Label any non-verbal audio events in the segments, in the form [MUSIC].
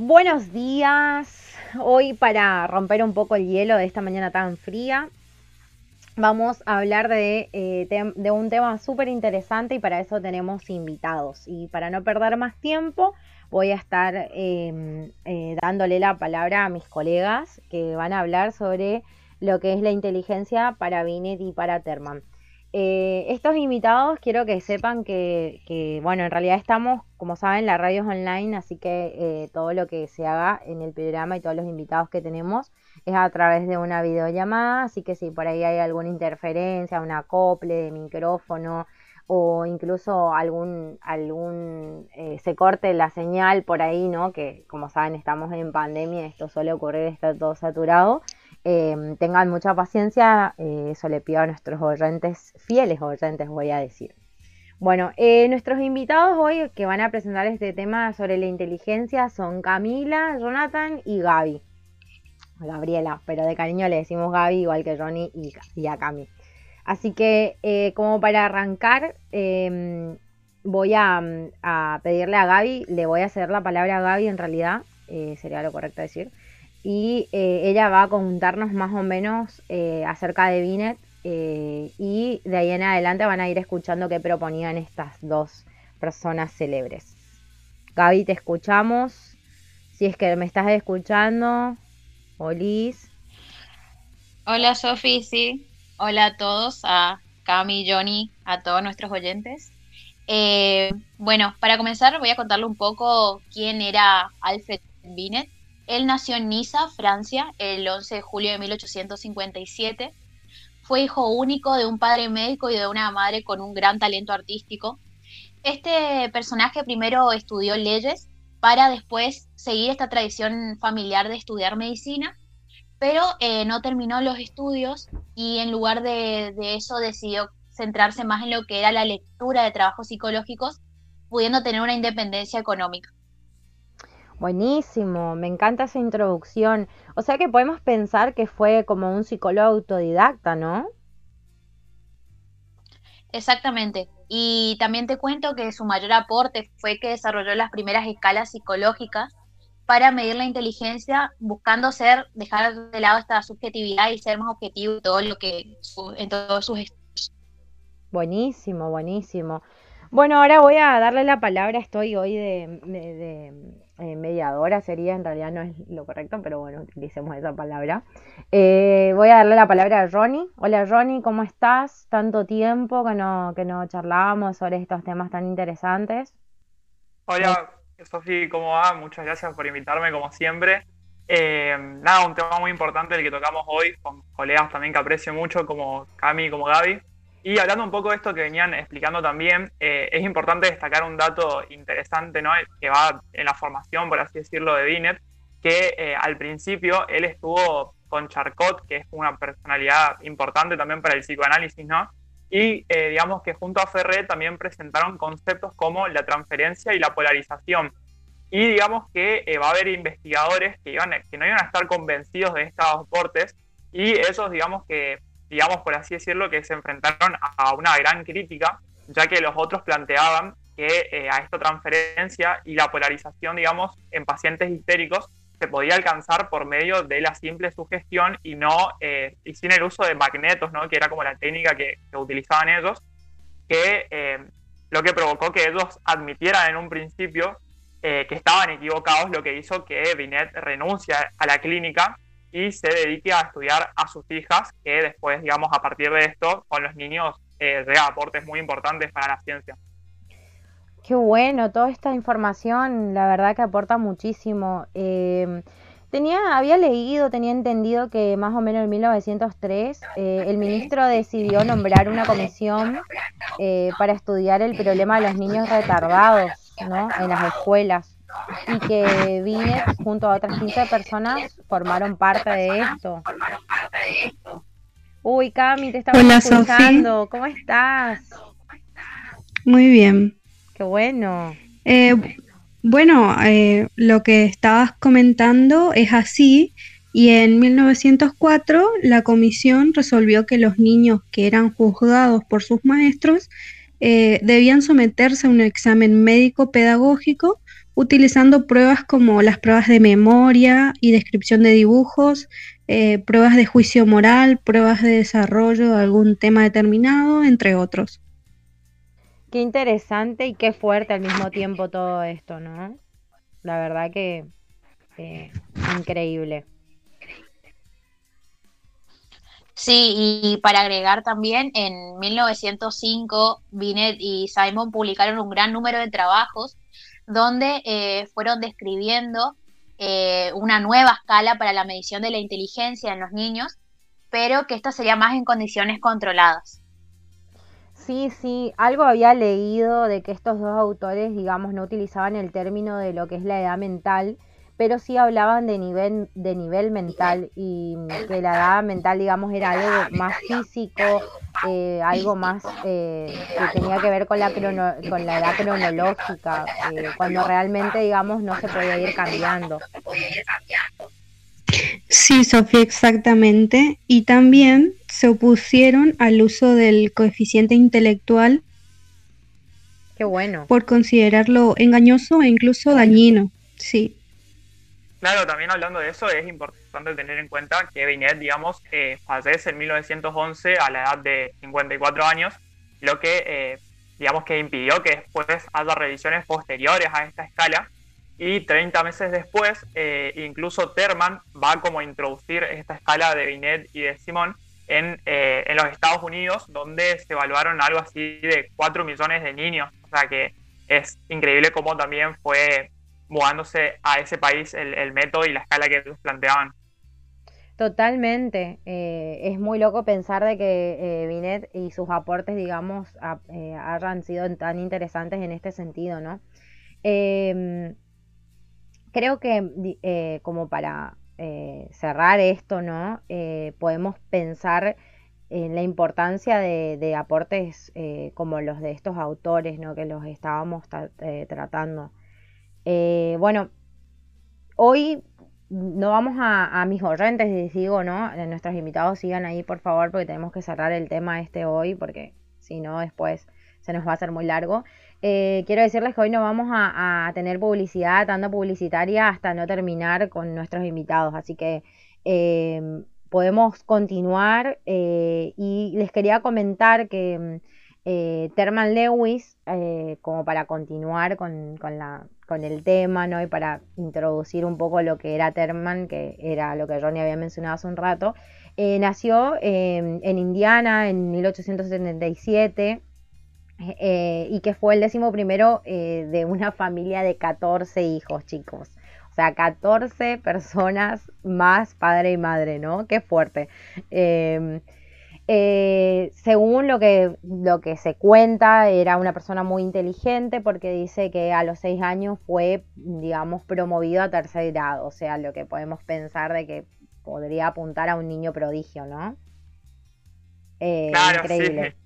Buenos días. Hoy para romper un poco el hielo de esta mañana tan fría, vamos a hablar de, eh, de un tema súper interesante y para eso tenemos invitados. Y para no perder más tiempo, voy a estar em, eh, dándole la palabra a mis colegas que van a hablar sobre lo que es la inteligencia para Binet y para Terman. Eh, estos invitados quiero que sepan que, bueno, en realidad estamos, como saben, la radio es online, así que eh, todo lo que se haga en el programa y todos los invitados que tenemos es a través de una videollamada, así que si por ahí hay alguna interferencia, un acople de micrófono o incluso algún, algún eh, se corte la señal por ahí, ¿no? Que como saben estamos en pandemia, esto suele ocurrir, está todo saturado. Em, tengan mucha paciencia, eh, eso le pido a nuestros oyentes, fieles oyentes voy a decir. Bueno, eh, nuestros invitados hoy que van a presentar este tema sobre la inteligencia son Camila, Jonathan y Gaby. Gabriela, pero de cariño le decimos Gaby igual que Johnny y, a Cami. Así que eh, como para arrancar, em, voy a, a, pedirle a Gaby, le voy a hacer la palabra a Gaby en realidad, sería lo correcto decir y eh, ella va a contarnos más o menos eh, acerca de Binet eh, y de ahí en adelante van a ir escuchando qué proponían estas dos personas célebres. Gaby, te escuchamos. Si es que me estás escuchando, Olis. Hola Sofi, sí. Hola a todos, a Cami, Johnny, a todos nuestros oyentes. bueno, para comenzar voy a contarle un poco quién era Alfred Binet. Él nació en Niza, Francia, el 11 de julio de 1857. Fue hijo único de un padre médico y de una madre con un gran talento artístico. Este personaje primero estudió leyes para después seguir esta tradición familiar de estudiar medicina, pero eh, no terminó los estudios y en lugar de, de eso decidió centrarse más en lo que era la lectura de trabajos psicológicos, pudiendo tener una independencia económica. Buenísimo, me encanta esa introducción. O sea que podemos pensar que fue como un psicólogo autodidacta, ¿no? Exactamente. Y también te cuento que su mayor aporte fue que desarrolló las primeras escalas psicológicas para medir la inteligencia, buscando ser, dejar de lado esta subjetividad y ser más objetivo en todo lo que en todos sus estudios. Buenísimo, buenísimo. Bueno, ahora voy a darle la palabra, estoy hoy de, eh, mediadora, sería, en realidad no es lo correcto, pero bueno, utilicemos esa palabra. Eh, voy a darle la palabra a Ronnie. Hola Ronnie, ¿cómo estás? Tanto tiempo que no, que no charlábamos sobre estos temas tan interesantes. Hola, Sofi, ¿cómo va? Muchas gracias por invitarme, como siempre. Eh, nada, un tema muy importante el que tocamos hoy, con colegas también que aprecio mucho, como Cami, como Gaby. Y hablando un poco de esto que venían explicando también, eh, es importante destacar un dato interesante ¿no? que va en la formación, por así decirlo, de Binet, que eh, al principio él estuvo con Charcot, que es una personalidad importante también para el psicoanálisis, ¿no? Y eh, digamos que junto a Ferré también presentaron conceptos como la transferencia y la polarización. Y digamos que va a haber investigadores que, iban, que no iban a estar convencidos de estos aportes y esos, digamos que digamos por así decirlo, que se enfrentaron a una gran crítica, ya que los otros planteaban que eh, a esta transferencia y la polarización, digamos, en pacientes histéricos se podía alcanzar por medio de la simple sugestión y no eh, y sin el uso de magnetos, ¿no? que era como la técnica que, utilizaban ellos, que eh, lo que provocó que ellos admitieran en un principio que estaban equivocados, lo que hizo que Binet renuncia a la clínica y se dedique a estudiar a sus hijas, que después, digamos, a partir de esto, con los niños, eh, aportes muy importantes para la ciencia. Qué bueno, toda esta información, la verdad que aporta muchísimo. Em, tenía, había leído, tenía entendido que más o menos en 1903 eh, el ministro decidió nombrar una comisión eh, para estudiar el problema de los niños retardados ¿no? en las escuelas y que Vine junto a otras 15 personas formaron parte de esto. Uy, Cami, te estamos escuchando. ¿Cómo estás? Muy bien. Qué bueno. Eh, bueno, eh, lo que estabas comentando es así y en 1904 la comisión resolvió que los niños que eran juzgados por sus maestros eh, debían someterse a un examen médico pedagógico utilizando pruebas como las pruebas de memoria y descripción de dibujos, eh, pruebas de juicio moral, pruebas de desarrollo de algún tema determinado, entre otros. Qué interesante y qué fuerte al mismo tiempo todo esto, ¿no? La verdad que eh, increíble. Sí, y para agregar también, en 1905 Binet y Simon publicaron un gran número de trabajos donde eh, fueron describiendo eh, una nueva escala para la medición de la inteligencia en los niños, pero que esto sería más en condiciones controladas. Sí, sí, algo había leído de que estos dos autores, digamos, no utilizaban el término de lo que es la edad mental, pero sí hablaban de nivel, de nivel mental y que la edad mental, digamos, era algo más físico, eh, algo más eh, que tenía que ver con la, con la edad cronológica, eh, cuando realmente, digamos, no se podía ir cambiando. Sí, Sofía, exactamente. Y también se opusieron al uso del coeficiente intelectual. Qué bueno. Por considerarlo engañoso e incluso dañino. Sí. Claro, también hablando de eso, es importante tener en cuenta que Binet, digamos, eh, fallece en 1911 a la edad de 54 años, lo que, eh, digamos, que impidió que después haya revisiones posteriores a esta escala. Y 30 meses después, eh, incluso Terman va como a introducir esta escala de Binet y de Simón en, en los Estados Unidos, donde se evaluaron algo así de 4 millones de niños. O sea que es increíble cómo también fue mudándose a ese país el, método y la escala que ellos planteaban. Totalmente. Eh, es muy loco pensar de que eh, Binet y sus aportes, digamos, eh, hayan sido tan interesantes en este sentido, ¿no? Em, creo que como para cerrar esto, ¿no? podemos pensar en la importancia de, aportes como los de estos autores, ¿no? Que los estábamos tratando. Eh, bueno, hoy no vamos a, mis oyentes, les digo, ¿no? Nuestros invitados sigan ahí, por favor, porque tenemos que cerrar el tema este hoy, porque si no, después se nos va a hacer muy largo. Eh, quiero decirles que hoy no vamos a, tener publicidad, tanda publicitaria, hasta no terminar con nuestros invitados, así que eh, podemos continuar y les quería comentar que Terman Lewis, como para continuar con, con la con el tema, ¿no? Y para introducir un poco lo que era Terman, que era lo que Ronnie había mencionado hace un rato, eh, nació em, en Indiana en 1877 eh, y que fue el décimo primero eh, de una [LAUGHS] familia de 14 hijos, chicos. O sea, 14 personas más padre y madre, ¿no? Qué fuerte. Eh, según lo que, lo que se cuenta, era una persona muy inteligente porque dice que a los seis años fue, digamos, promovido a tercer grado, o sea, lo que podemos pensar de que podría apuntar a un niño prodigio, ¿no? Eh, claro, increíble.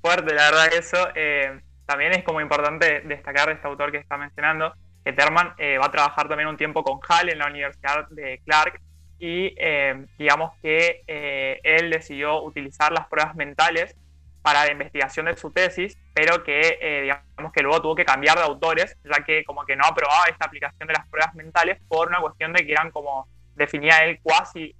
Fuerte, la verdad, eso. Eh, también es como importante destacar de este autor que está mencionando, que Terman va a trabajar también un tiempo con Hall en la Universidad de Clark, y eh, digamos que eh, él decidió utilizar las pruebas mentales para la investigación de su tesis, pero que eh, digamos que luego tuvo que cambiar de autores, ya que como que no aprobaba esta aplicación de las pruebas mentales por una cuestión de que eran como definía él cuasi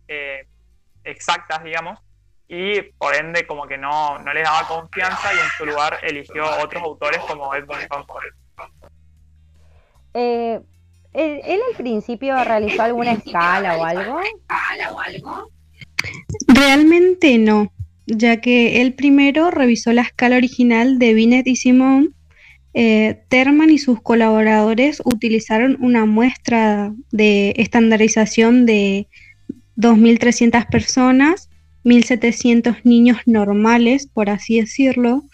exactas, digamos, y por ende como que no, no le daba confianza y en su lugar eligió otros autores como Edmund Husserl. Eh, ¿Él, al principio realizó alguna escala o algo? Realmente no, ya que él primero revisó la escala original de Binet y Simon. Eh, Terman y sus colaboradores utilizaron una muestra de estandarización de 2.300 personas, 1.700 niños normales, por así decirlo,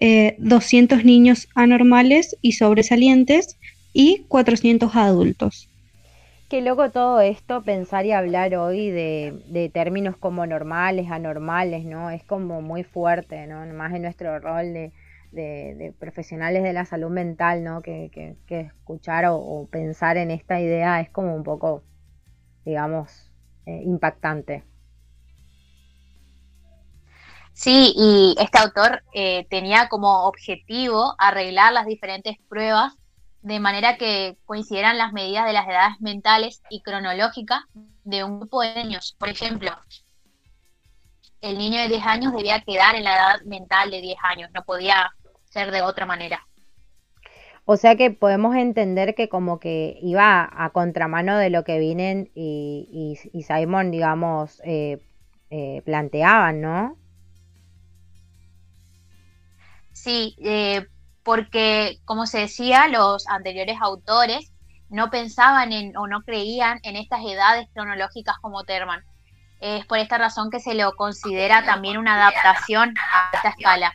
200 eh, niños anormales y sobresalientes y 400 adultos. Qué loco todo esto, pensar y hablar hoy de, términos como normales, anormales, ¿no? Es como muy fuerte, ¿no? Más en nuestro rol de, profesionales de la salud mental, ¿no? Que, escuchar o, pensar en esta idea es como un poco, digamos, eh, impactante. Sí, y este autor eh, tenía como objetivo arreglar las diferentes pruebas de manera que coincidieran las medidas de las edades mentales y cronológicas de un grupo de niños. Por ejemplo, el niño de 10 años debía quedar en la edad mental de 10 años, no podía ser de otra manera. O sea que podemos entender que como que iba a contramano de lo que Vinen y, Simon, digamos, eh, eh, planteaban, ¿no? Sí, eh, porque como se decía, los anteriores autores no pensaban en o no creían en estas edades cronológicas como Terman. Es por esta razón que se lo considera también una adaptación a esta escala.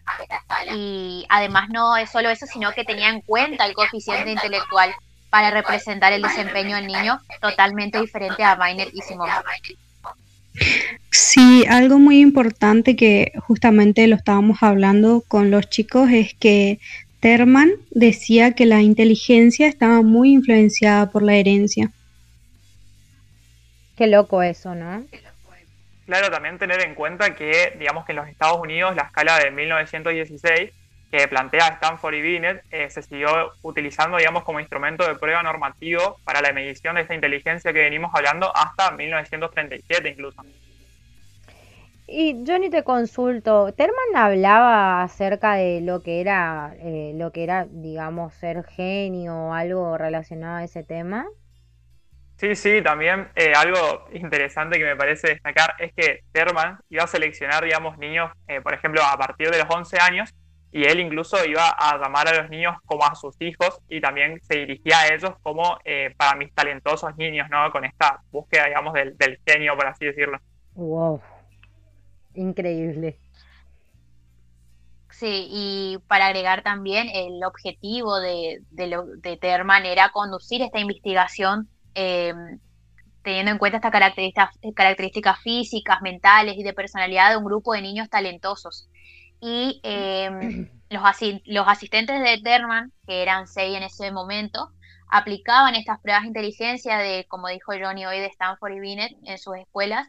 Y además no es solo eso, sino que tenía en cuenta el coeficiente intelectual para representar el desempeño del niño totalmente diferente a Weiner y Simon. Sí, algo muy importante que justamente lo estábamos hablando con los chicos es que Terman decía que la inteligencia estaba muy influenciada por la herencia. Qué loco eso, ¿no? Claro, también tener en cuenta que, digamos que en los Estados Unidos la escala de 1916 que plantea Stanford y Binet eh, se siguió utilizando, digamos, como instrumento de prueba normativo para la medición de esta inteligencia que venimos hablando hasta 1937 incluso. Y Johnny te consulto, Terman hablaba acerca de lo que era, eh, lo que era, digamos, ser genio o algo relacionado a ese tema. Sí, sí, también eh, algo interesante que me parece destacar es que Terman iba a seleccionar, digamos, niños, eh, por ejemplo, a partir de los 11 años, y él incluso iba a llamar a los niños como a sus hijos y también se dirigía a ellos como eh, para mis talentosos niños, ¿no? Con esta búsqueda, digamos, del, genio, por así decirlo. ¡Wow! Increíble. Sí, y para agregar también, el objetivo de, de, de Terman era conducir esta investigación Em, teniendo en cuenta estas características, características físicas, mentales y de personalidad de un grupo de niños talentosos. Y em, [CLEARS THROAT] los, los asistentes de Terman, que eran seis en ese momento, aplicaban estas pruebas de inteligencia de, como dijo Johnny hoy, de Stanford y Binet en sus escuelas,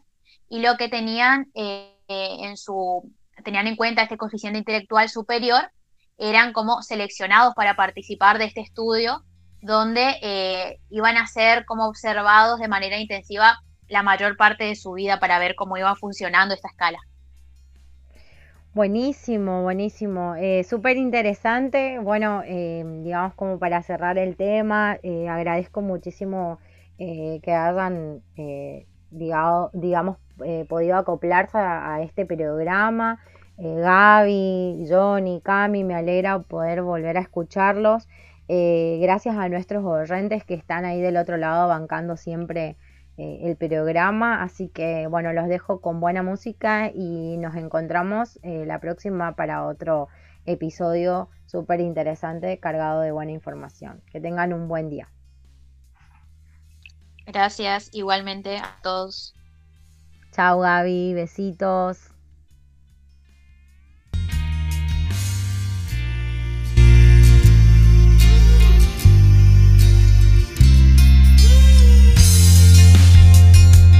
y lo que tenían eh, en su tenían en cuenta este coeficiente intelectual superior, eran como seleccionados para participar de este estudio donde eh, iban a ser como observados de manera intensiva la mayor parte de su vida para ver cómo iba funcionando esta escala. Buenísimo, buenísimo, eh, súper interesante. Bueno, eh, digamos como para cerrar el tema, agradezco muchísimo que hayan, digamos, podido acoplarse a, este programa. Gaby, Johnny, Cami, me alegra poder volver a escucharlos. Eh, gracias a nuestros oyentes que están ahí del otro lado bancando siempre eh, el programa. Así que bueno, los dejo con buena música y nos encontramos eh, la próxima para otro episodio súper interesante cargado de buena información. Que tengan un buen día. Gracias igualmente a todos. Chao Gaby, besitos.